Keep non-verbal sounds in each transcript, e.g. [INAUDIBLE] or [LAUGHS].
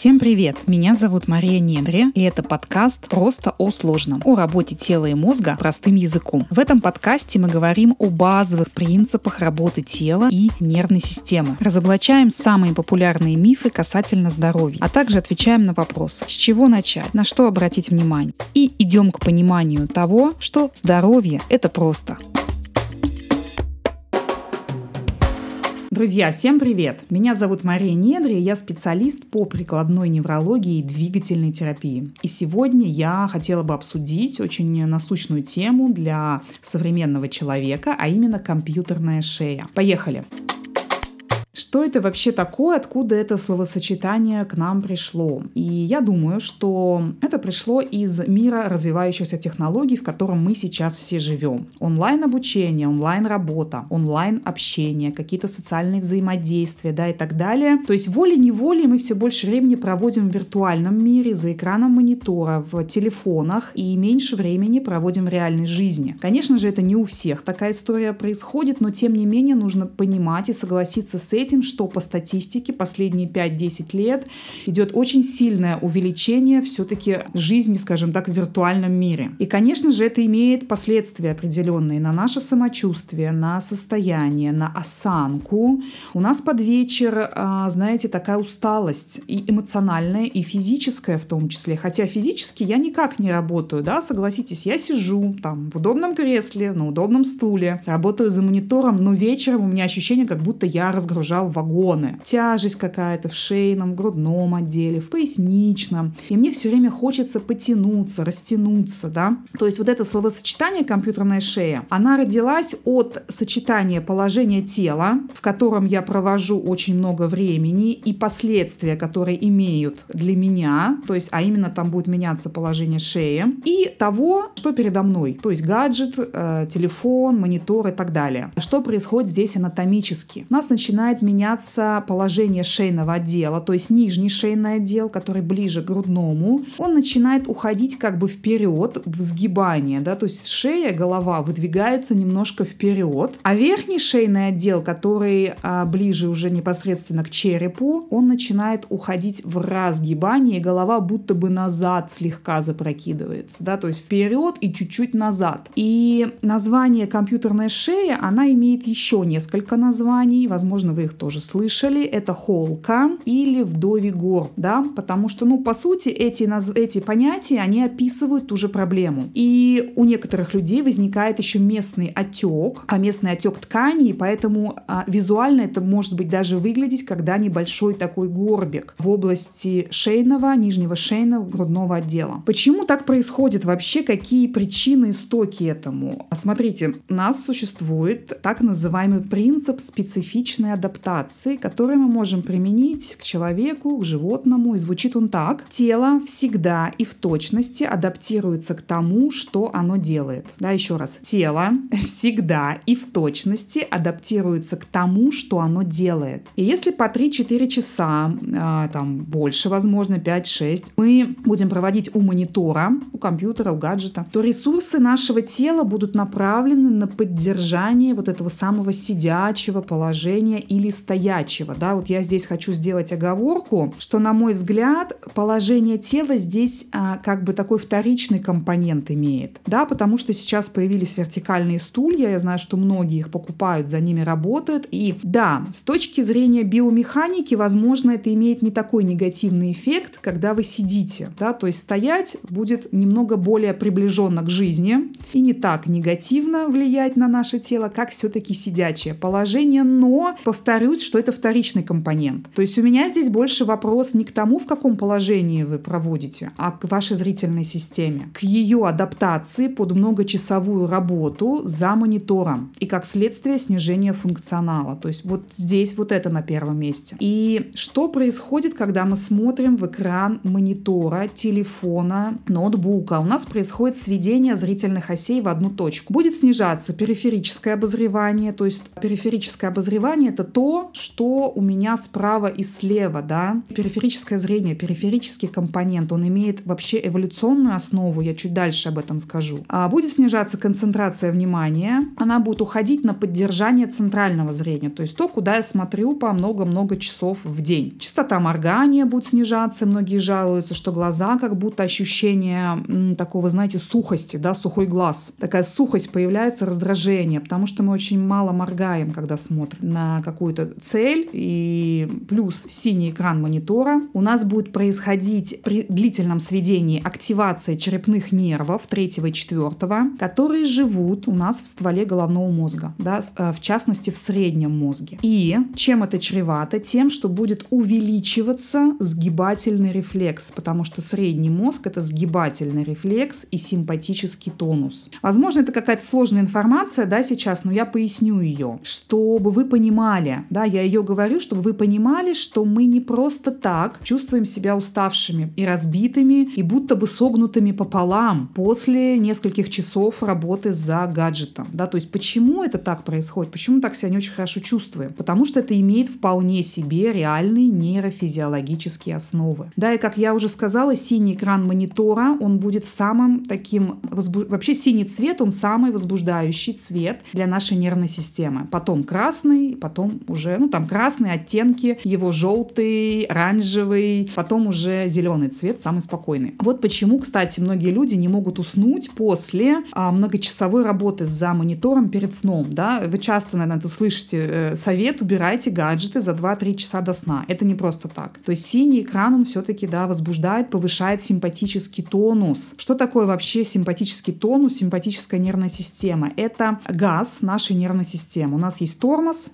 Всем привет! Меня зовут Мария Недре, и это подкаст «Просто о сложном» о работе тела и мозга простым языком. В этом подкасте мы говорим о базовых принципах работы тела и нервной системы. Разоблачаем самые популярные мифы касательно здоровья, а также отвечаем на вопрос, с чего начать, на что обратить внимание. И идем к пониманию того, что здоровье – это просто. Друзья, всем привет! Меня зовут Мария Недри, я специалист по прикладной неврологии и двигательной терапии. И сегодня я хотела бы обсудить очень насущную тему для современного человека, а именно компьютерная шея. Поехали! Что это вообще такое, откуда это словосочетание к нам пришло? И я думаю, что это пришло из мира развивающихся технологий, в котором мы сейчас все живем. Онлайн-обучение, онлайн-работа, онлайн-общение, какие-то социальные взаимодействия, да, и так далее. То есть волей-неволей мы все больше времени проводим в виртуальном мире, за экраном монитора, в телефонах, и меньше времени проводим в реальной жизни. Конечно же, это не у всех такая история происходит, но тем не менее нужно понимать и согласиться с этим, этим, что по статистике последние 5-10 лет идет очень сильное увеличение все-таки жизни, скажем так, в виртуальном мире. И, конечно же, это имеет последствия определенные на наше самочувствие, на состояние, на осанку. У нас под вечер, а, знаете, такая усталость и эмоциональная, и физическая в том числе. Хотя физически я никак не работаю, да, согласитесь, я сижу там в удобном кресле, на удобном стуле, работаю за монитором, но вечером у меня ощущение, как будто я разгружал лежал вагоны. Тяжесть какая-то в шейном, грудном отделе, в поясничном. И мне все время хочется потянуться, растянуться, да. То есть вот это словосочетание «компьютерная шея», она родилась от сочетания положения тела, в котором я провожу очень много времени, и последствия, которые имеют для меня, то есть, а именно там будет меняться положение шеи, и того, что передо мной, то есть гаджет, э, телефон, монитор и так далее. Что происходит здесь анатомически? У нас начинает меняться положение шейного отдела, то есть нижний шейный отдел, который ближе к грудному, он начинает уходить как бы вперед в сгибание, да, то есть шея, голова выдвигается немножко вперед, а верхний шейный отдел, который а, ближе уже непосредственно к черепу, он начинает уходить в разгибание, и голова будто бы назад слегка запрокидывается, да, то есть вперед и чуть-чуть назад. И название компьютерная шея, она имеет еще несколько названий, возможно, вы тоже слышали, это холка или вдовий гор, да, потому что, ну, по сути, эти, эти понятия, они описывают ту же проблему. И у некоторых людей возникает еще местный отек, а местный отек ткани, и поэтому а, визуально это может быть даже выглядеть, когда небольшой такой горбик в области шейного, нижнего шейного, грудного отдела. Почему так происходит вообще? Какие причины, истоки этому? Смотрите, у нас существует так называемый принцип специфичной адаптации адаптации, которые мы можем применить к человеку, к животному. И звучит он так. Тело всегда и в точности адаптируется к тому, что оно делает. Да, еще раз. Тело [LAUGHS] всегда и в точности адаптируется к тому, что оно делает. И если по 3-4 часа, а, там больше, возможно, 5-6, мы будем проводить у монитора, у компьютера, у гаджета, то ресурсы нашего тела будут направлены на поддержание вот этого самого сидячего положения или стоячего. Да? Вот я здесь хочу сделать оговорку, что, на мой взгляд, положение тела здесь а, как бы такой вторичный компонент имеет. Да? Потому что сейчас появились вертикальные стулья, я знаю, что многие их покупают, за ними работают. И да, с точки зрения биомеханики, возможно, это имеет не такой негативный эффект, когда вы сидите. Да? То есть стоять будет немного более приближенно к жизни и не так негативно влиять на наше тело, как все-таки сидячее положение. Но, повторю, повторюсь, что это вторичный компонент. То есть у меня здесь больше вопрос не к тому, в каком положении вы проводите, а к вашей зрительной системе, к ее адаптации под многочасовую работу за монитором и как следствие снижения функционала. То есть вот здесь вот это на первом месте. И что происходит, когда мы смотрим в экран монитора, телефона, ноутбука? У нас происходит сведение зрительных осей в одну точку. Будет снижаться периферическое обозревание, то есть периферическое обозревание это то, то, что у меня справа и слева, да, периферическое зрение, периферический компонент, он имеет вообще эволюционную основу, я чуть дальше об этом скажу. А будет снижаться концентрация внимания, она будет уходить на поддержание центрального зрения, то есть то, куда я смотрю по много-много часов в день. Частота моргания будет снижаться, многие жалуются, что глаза как будто ощущение м, такого, знаете, сухости, да, сухой глаз. Такая сухость появляется, раздражение, потому что мы очень мало моргаем, когда смотрим на какую-то цель. И плюс синий экран монитора. У нас будет происходить при длительном сведении активация черепных нервов третьего и четвертого, которые живут у нас в стволе головного мозга, да, э, в частности в среднем мозге. И чем это чревато? Тем, что будет увеличиваться сгибательный рефлекс, потому что средний мозг это сгибательный рефлекс и симпатический тонус. Возможно, это какая-то сложная информация, да, сейчас, но я поясню ее, чтобы вы понимали, да, я ее говорю, чтобы вы понимали, что мы не просто так чувствуем себя уставшими и разбитыми, и будто бы согнутыми пополам после нескольких часов работы за гаджетом, да, то есть почему это так происходит, почему так себя не очень хорошо чувствуем, потому что это имеет вполне себе реальные нейрофизиологические основы. Да, и как я уже сказала, синий экран монитора, он будет самым таким, возбу... вообще синий цвет, он самый возбуждающий цвет для нашей нервной системы. Потом красный, потом уже, ну там красные оттенки, его желтый, оранжевый, потом уже зеленый цвет, самый спокойный. Вот почему, кстати, многие люди не могут уснуть после а, многочасовой работы за монитором перед сном. Да? Вы часто, наверное, услышите э, совет, убирайте гаджеты за 2-3 часа до сна. Это не просто так. То есть синий экран, он все-таки да, возбуждает, повышает симпатический тонус. Что такое вообще симпатический тонус, симпатическая нервная система? Это газ нашей нервной системы. У нас есть тормоз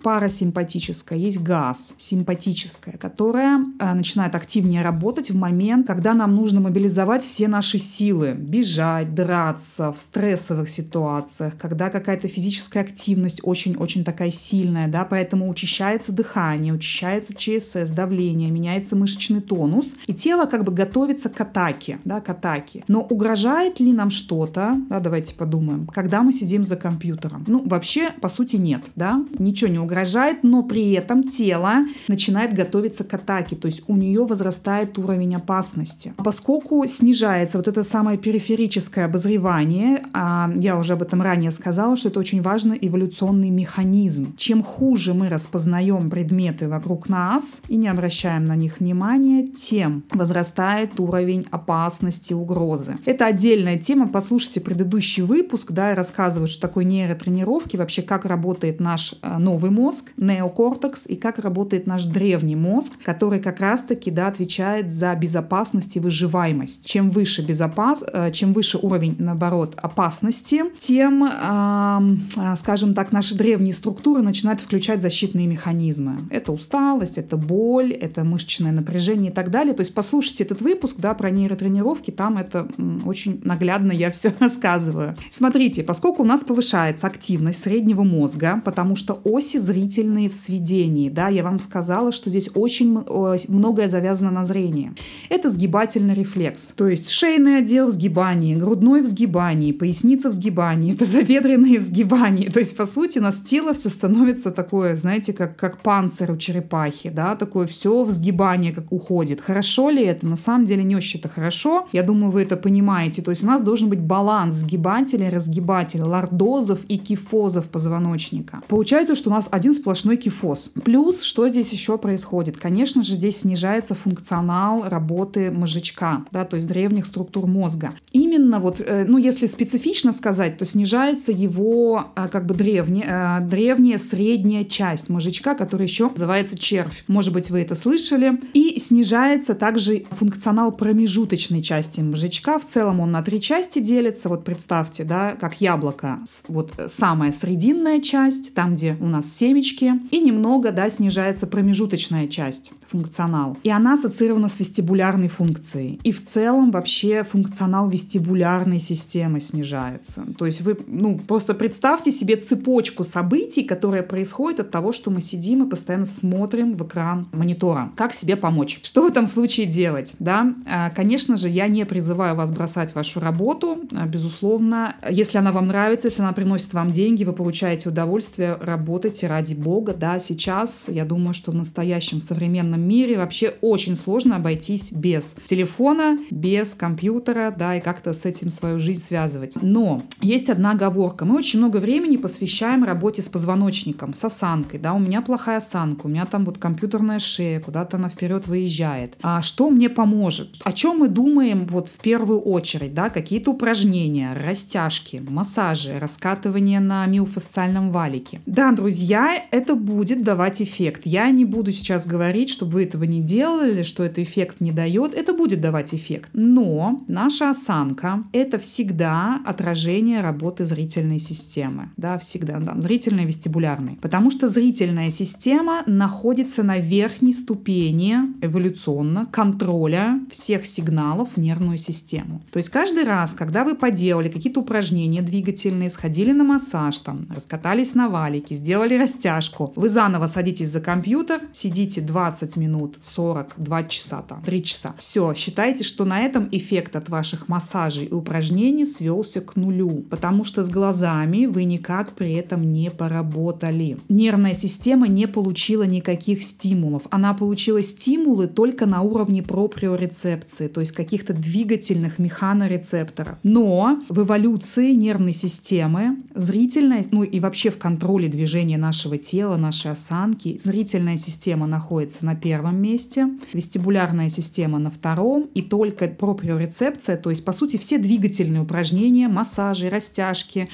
парасимпатическая, есть газ симпатическая, которая э, начинает активнее работать в момент, когда нам нужно мобилизовать все наши силы, бежать, драться в стрессовых ситуациях, когда какая-то физическая активность очень-очень такая сильная, да, поэтому учащается дыхание, учащается ЧСС, давление, меняется мышечный тонус, и тело как бы готовится к атаке, да, к атаке. Но угрожает ли нам что-то, да, давайте подумаем, когда мы сидим за компьютером? Ну, вообще, по сути, нет, да, ничего не угрожает, но при этом тело начинает готовиться к атаке, то есть у нее возрастает уровень опасности. Поскольку снижается вот это самое периферическое обозревание, а я уже об этом ранее сказала, что это очень важный эволюционный механизм. Чем хуже мы распознаем предметы вокруг нас и не обращаем на них внимания, тем возрастает уровень опасности, угрозы. Это отдельная тема. Послушайте предыдущий выпуск, да, я рассказываю, что такое нейротренировки, вообще как работает наш э, новый мозг, неокортекс, и как работает наш древний мозг, который как раз-таки, да, отвечает за безопасность и выживаемость. Чем выше безопас, э, чем выше уровень, наоборот, опасности, тем, э, скажем так, наши древние структуры начинают включать защитные механизмы. Это усталость, это боль, это мышечное напряжение и так далее. То есть послушайте этот выпуск да, про нейротренировки, там это очень наглядно я все [LAUGHS] рассказываю. Смотрите, поскольку у нас повышается активность среднего мозга, потому что оси зрительные в сведении, да, я вам сказала, что здесь очень многое завязано на зрении. Это сгибательный рефлекс. То есть шейный отдел в сгибании, грудной в сгибании, поясница в сгибании, это [LAUGHS] тазобедренные в сгибании. То есть, по сути, у нас тело все становится такое, знаете, как, как панцирь у черепахи, да, такое все в сгибание как уходит. Хорошо ли это? На самом деле не очень это хорошо. Я думаю, вы это понимаете. То есть у нас должен быть баланс сгибателя, разгибателя, лордозов и кифозов позвоночника. Получается, что у нас один сплошной кифоз. Плюс, что здесь еще происходит? Конечно же, здесь снижается функционал работы мозжечка, да, то есть древних структур мозга. Именно вот, э, ну, если специфично сказать, то снижается его а, как бы древняя, э, древняя средняя часть мозжечка, которая еще называется червь. Может быть, вы это слышали. И снижается также функционал промежуточной части мозжечка. В целом он на три части делится. Вот представьте, да, как яблоко. Вот самая срединная часть, там, где у нас семечки, и немного, да, снижается промежуточная часть функционал. И она ассоциирована с вестибулярной функцией. И в целом вообще функционал вестибулярной системы снижается. То есть вы, ну, просто представьте себе цепочку событий, которая происходит от того, что мы сидим и постоянно смотрим в экран монитора. Как себе помочь? Что в этом случае делать? Да? А, конечно же, я не призываю вас бросать вашу работу. А, безусловно, если она вам нравится, если она приносит вам деньги, вы получаете удовольствие, работайте ради бога да, сейчас я думаю, что в настоящем современном мире вообще очень сложно обойтись без телефона, без компьютера, да, и как-то с этим свою жизнь связывать. Но есть одна оговорка. Мы очень много времени посвящаем работе с позвоночником, с осанкой, да, у меня плохая осанка, у меня там вот компьютерная шея, куда-то она вперед выезжает. А что мне поможет? О чем мы думаем вот в первую очередь, да, какие-то упражнения, растяжки, массажи, раскатывание на миофасциальном валике. Да, друзья, это будет давать эффект. Я не буду сейчас говорить, чтобы вы этого не делали, что это эффект не дает. Это будет давать эффект. Но наша осанка — это всегда отражение работы зрительной системы. Да, всегда. Да, зрительной, вестибулярной. Потому что зрительная система находится на верхней ступени эволюционно контроля всех сигналов в нервную систему. То есть каждый раз, когда вы поделали какие-то упражнения двигательные, сходили на массаж, там, раскатались на валике, сделали растяжку, вы заново садитесь за компьютер, сидите 20 минут, 40, 2 часа, там, 3 часа. Все, считайте, что на этом эффект от ваших массажей и упражнений свелся к нулю, потому что с глазами вы никак при этом не поработали. Нервная система не получила никаких стимулов. Она получила стимулы только на уровне проприорецепции, то есть каких-то двигательных механорецепторов. Но в эволюции нервной системы зрительная, ну и вообще в контроле движения нашего тела, нашей осанки, зрительная система находится на первом месте, вестибулярная система на втором, и только проприорецепция, то есть, по сути, все двигательные упражнения, массажи, растяжки,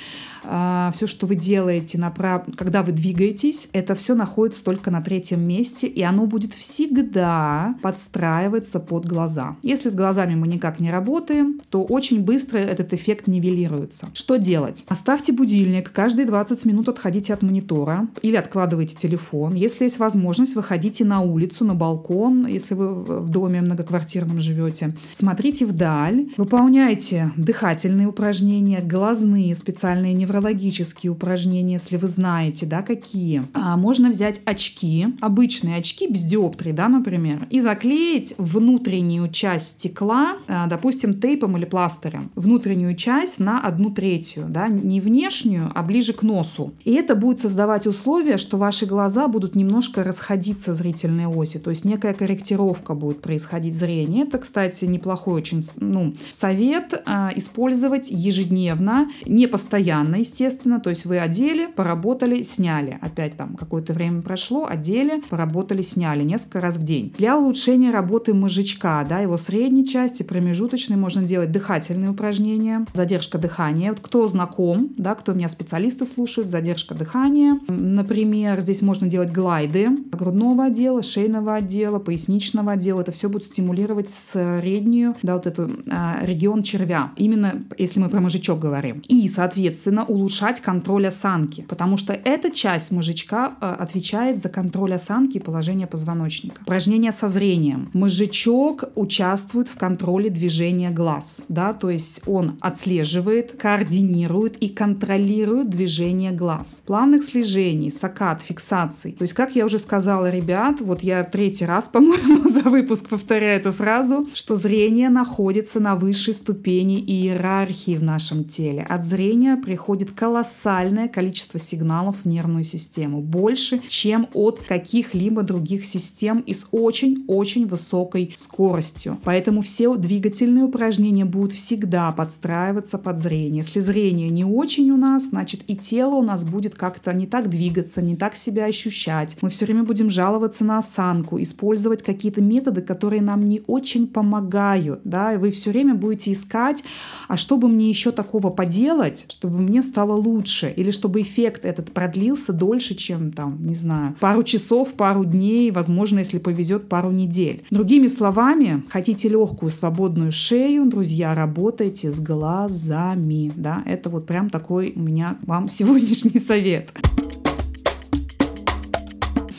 а, все, что вы делаете, направ... когда вы двигаетесь, это все находится только на третьем месте, и оно будет всегда подстраиваться под глаза. Если с глазами мы никак не работаем, то очень быстро этот эффект нивелируется. Что делать? Оставьте будильник, каждые 20 минут отходите от монитора или откладывайте телефон. Если есть возможность, выходите на улицу, на балкон, если вы в доме многоквартирном живете. Смотрите вдаль, выполняйте дыхательные упражнения, глазные специальные неврологические упражнения, если вы знаете, да, какие. А, можно взять очки, обычные очки без диоптрии, да, например, и заклеить внутреннюю часть стекла, а, допустим, тейпом или пластырем, внутреннюю часть на одну третью, да, не внешнюю, а ближе к носу. И это будет создавать условия, что ваши глаза будут немножко расходиться зрительной оси, то есть некая корректировка будет происходить зрения. Это, кстати, неплохой очень ну, совет а, использовать ежедневно, не постоянно, естественно. То есть вы одели, поработали, сняли. Опять там какое-то время прошло, одели, поработали, сняли несколько раз в день. Для улучшения работы мозжечка, да, его средней части, промежуточной, можно делать дыхательные упражнения, задержка дыхания. Вот кто знаком, да, кто меня специалисты слушают, задержка дыхания. Например, здесь можно делать глайды грудного отдела, шейного отдела, поясничного отдела. Это все будет стимулировать среднюю, да, вот эту а, регион червя. Именно если мы про мозжечок говорим. И, соответственно, улучшать контроль осанки, потому что эта часть мозжечка э, отвечает за контроль осанки и положение позвоночника. Упражнение со зрением. Мозжечок участвует в контроле движения глаз, да, то есть он отслеживает, координирует и контролирует движение глаз. Плавных слежений, сакат, фиксаций. То есть, как я уже сказала, ребят, вот я третий раз, [LAUGHS] по-моему, за выпуск повторяю эту фразу, что зрение находится на высшей ступени иерархии в нашем теле. От зрения приходит колоссальное количество сигналов в нервную систему, больше, чем от каких-либо других систем и с очень-очень высокой скоростью. Поэтому все двигательные упражнения будут всегда подстраиваться под зрение. Если зрение не очень у нас, значит и тело у нас будет как-то не так двигаться, не так себя ощущать. Мы все время будем жаловаться на осанку, использовать какие-то методы, которые нам не очень помогают, да, и вы все время будете искать, а что бы мне еще такого поделать, чтобы мне стало лучше, или чтобы эффект этот продлился дольше, чем там, не знаю, пару часов, пару дней, возможно, если повезет, пару недель. Другими словами, хотите легкую свободную шею, друзья, работайте с глазами, да, это вот прям такой у меня вам [LAUGHS] сегодняшний совет.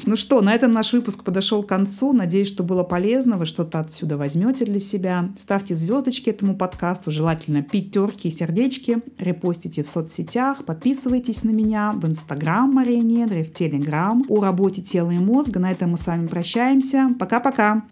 Ну что, на этом наш выпуск подошел к концу. Надеюсь, что было полезно. Вы что-то отсюда возьмете для себя. Ставьте звездочки этому подкасту, желательно пятерки и сердечки. Репостите в соцсетях, подписывайтесь на меня в Инстаграм Мария Недри, в Телеграм о работе тела и мозга. На этом мы с вами прощаемся. Пока-пока.